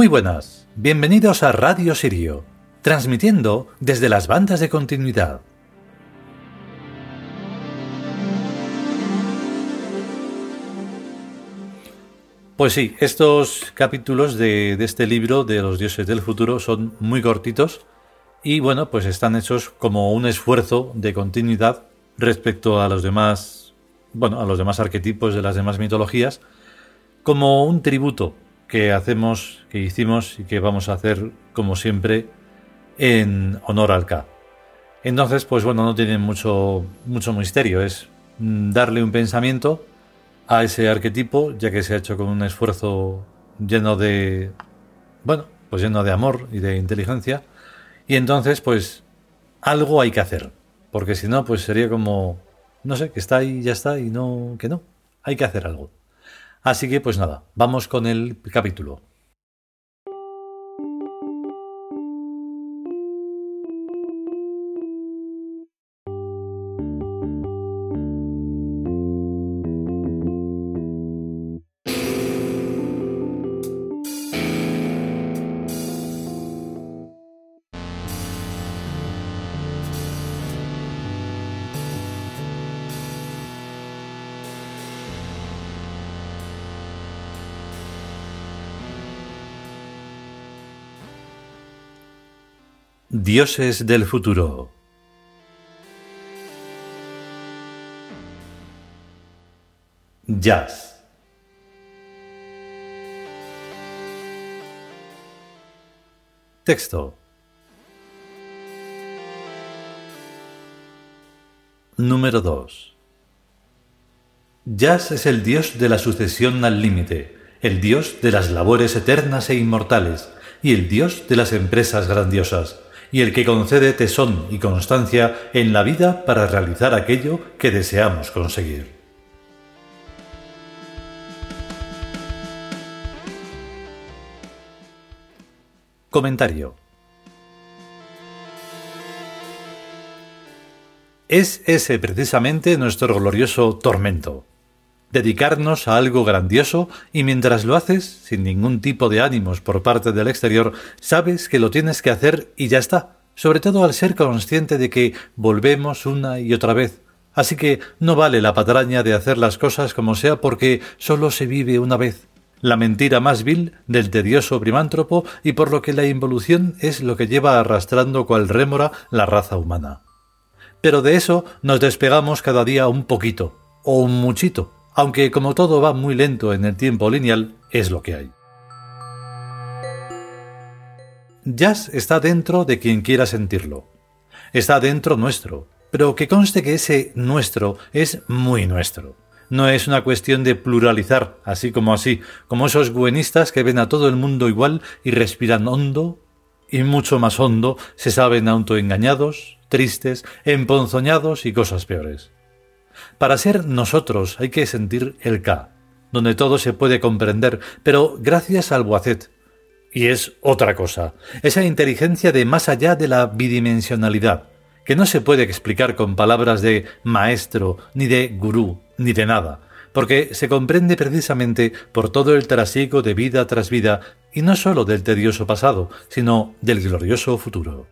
Muy buenas, bienvenidos a Radio Sirio, transmitiendo desde las bandas de continuidad. Pues sí, estos capítulos de, este libro de los dioses del futuro son muy cortitos y bueno, pues están hechos como un esfuerzo de continuidad respecto a los demás, bueno, a los demás arquetipos de las demás mitologías, como un tributo que hacemos, que hicimos y que vamos a hacer como siempre en honor al K. Entonces, pues bueno, no tiene mucho, mucho misterio, es darle un pensamiento a ese arquetipo, ya que se ha hecho con un esfuerzo lleno de, bueno, pues lleno de amor y de inteligencia, y entonces, pues algo hay que hacer, porque si no, pues sería como, no sé, que está ahí ya está, y no, que no, hay que hacer algo. Así que pues nada, vamos con el capítulo. Dioses del futuro. Jazz. Texto. Número 2. Jazz es el dios de la sucesión al límite, el dios de las labores eternas e inmortales, y el dios de las empresas grandiosas y el que concede tesón y constancia en la vida para realizar aquello que deseamos conseguir. Comentario. Es ese precisamente nuestro glorioso tormento dedicarnos a algo grandioso y mientras lo haces, sin ningún tipo de ánimos por parte del exterior, sabes que lo tienes que hacer y ya está, sobre todo al ser consciente de que volvemos una y otra vez. Así que no vale la patraña de hacer las cosas como sea porque solo se vive una vez. La mentira más vil del tedioso primántropo y por lo que la involución es lo que lleva arrastrando cual rémora la raza humana. Pero de eso nos despegamos cada día un poquito, o un muchito, aunque como todo va muy lento en el tiempo lineal, es lo que hay. Jazz está dentro de quien quiera sentirlo. Está dentro nuestro, pero que conste que ese nuestro es muy nuestro. No es una cuestión de pluralizar, así como así, como esos buenistas que ven a todo el mundo igual y respiran hondo, y mucho más hondo se saben autoengañados, tristes, emponzoñados y cosas peores. Para ser nosotros hay que sentir el K, donde todo se puede comprender, pero gracias al Boacet. Y es otra cosa, esa inteligencia de más allá de la bidimensionalidad, que no se puede explicar con palabras de maestro, ni de gurú, ni de nada, porque se comprende precisamente por todo el trasiego de vida tras vida, y no sólo del tedioso pasado, sino del glorioso futuro.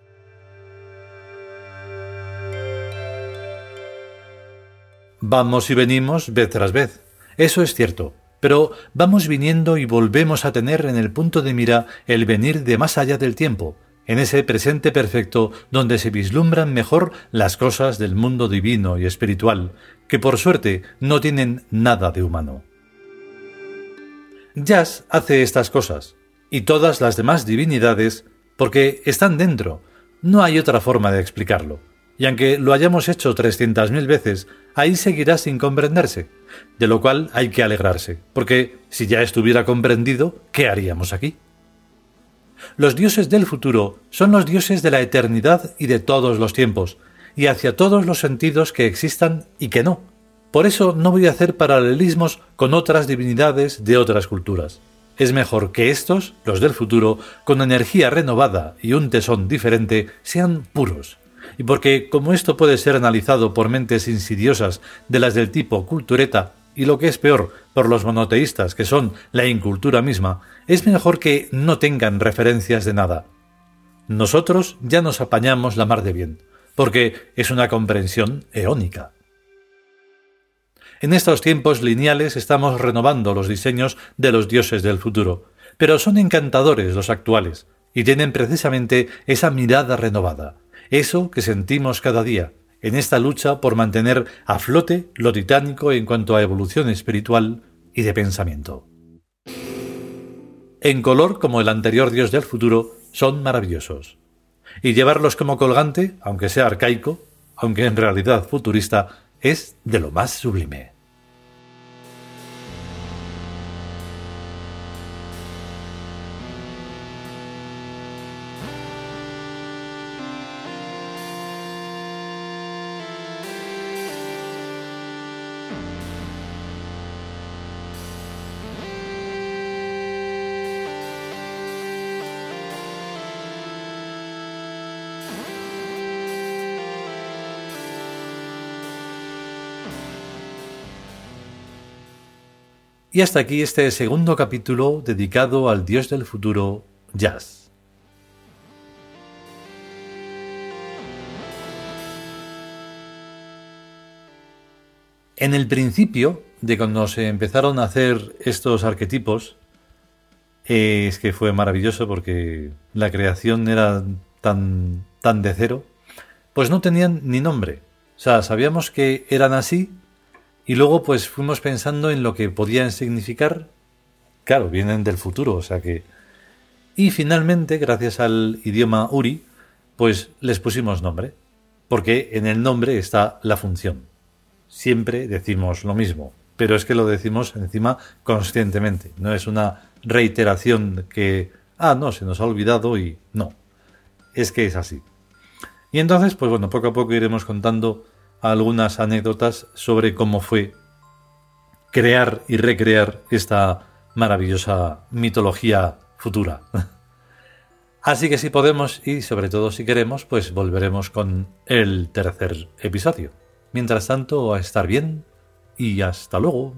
Vamos y venimos vez tras vez. Eso es cierto. Pero vamos viniendo y volvemos a tener en el punto de mira el venir de más allá del tiempo, en ese presente perfecto donde se vislumbran mejor las cosas del mundo divino y espiritual, que por suerte no tienen nada de humano. Jazz hace estas cosas, y todas las demás divinidades, porque están dentro. No hay otra forma de explicarlo y aunque lo hayamos hecho trescientas mil veces, ahí seguirá sin comprenderse, de lo cual hay que alegrarse, porque si ya estuviera comprendido, ¿qué haríamos aquí? Los dioses del futuro son los dioses de la eternidad y de todos los tiempos, y hacia todos los sentidos que existan y que no. Por eso no voy a hacer paralelismos con otras divinidades de otras culturas. Es mejor que estos, los del futuro, con energía renovada y un tesón diferente, sean puros, y porque como esto puede ser analizado por mentes insidiosas de las del tipo cultureta y lo que es peor, por los monoteístas, que son la incultura misma, es mejor que no tengan referencias de nada. Nosotros ya nos apañamos la mar de bien, porque es una comprensión eónica. En estos tiempos lineales estamos renovando los diseños de los dioses del futuro, pero son encantadores los actuales, y tienen precisamente esa mirada renovada, eso que sentimos cada día, en esta lucha por mantener a flote lo titánico en cuanto a evolución espiritual y de pensamiento. En color como el anterior dios del futuro, son maravillosos. Y llevarlos como colgante, aunque sea arcaico, aunque en realidad futurista, es de lo más sublime. Y hasta aquí este segundo capítulo dedicado al dios del futuro, Jazz. En el principio de cuando se empezaron a hacer estos arquetipos, es que fue maravilloso porque la creación era tan, tan de cero, pues no tenían ni nombre. O sea, sabíamos que eran así, y luego pues fuimos pensando en lo que podían significar. Claro, vienen del futuro, o sea que... Y finalmente, gracias al idioma Uri, pues les pusimos nombre, porque en el nombre está la función. Siempre decimos lo mismo, pero es que lo decimos encima conscientemente, no es una reiteración que, ah, no, se nos ha olvidado y no, es que es así. Y entonces, pues bueno, poco a poco iremos contando algunas anécdotas sobre cómo fue crear y recrear esta maravillosa mitología futura. Así que si podemos y sobre todo si queremos, pues volveremos con el tercer episodio. Mientras tanto, a estar bien y hasta luego.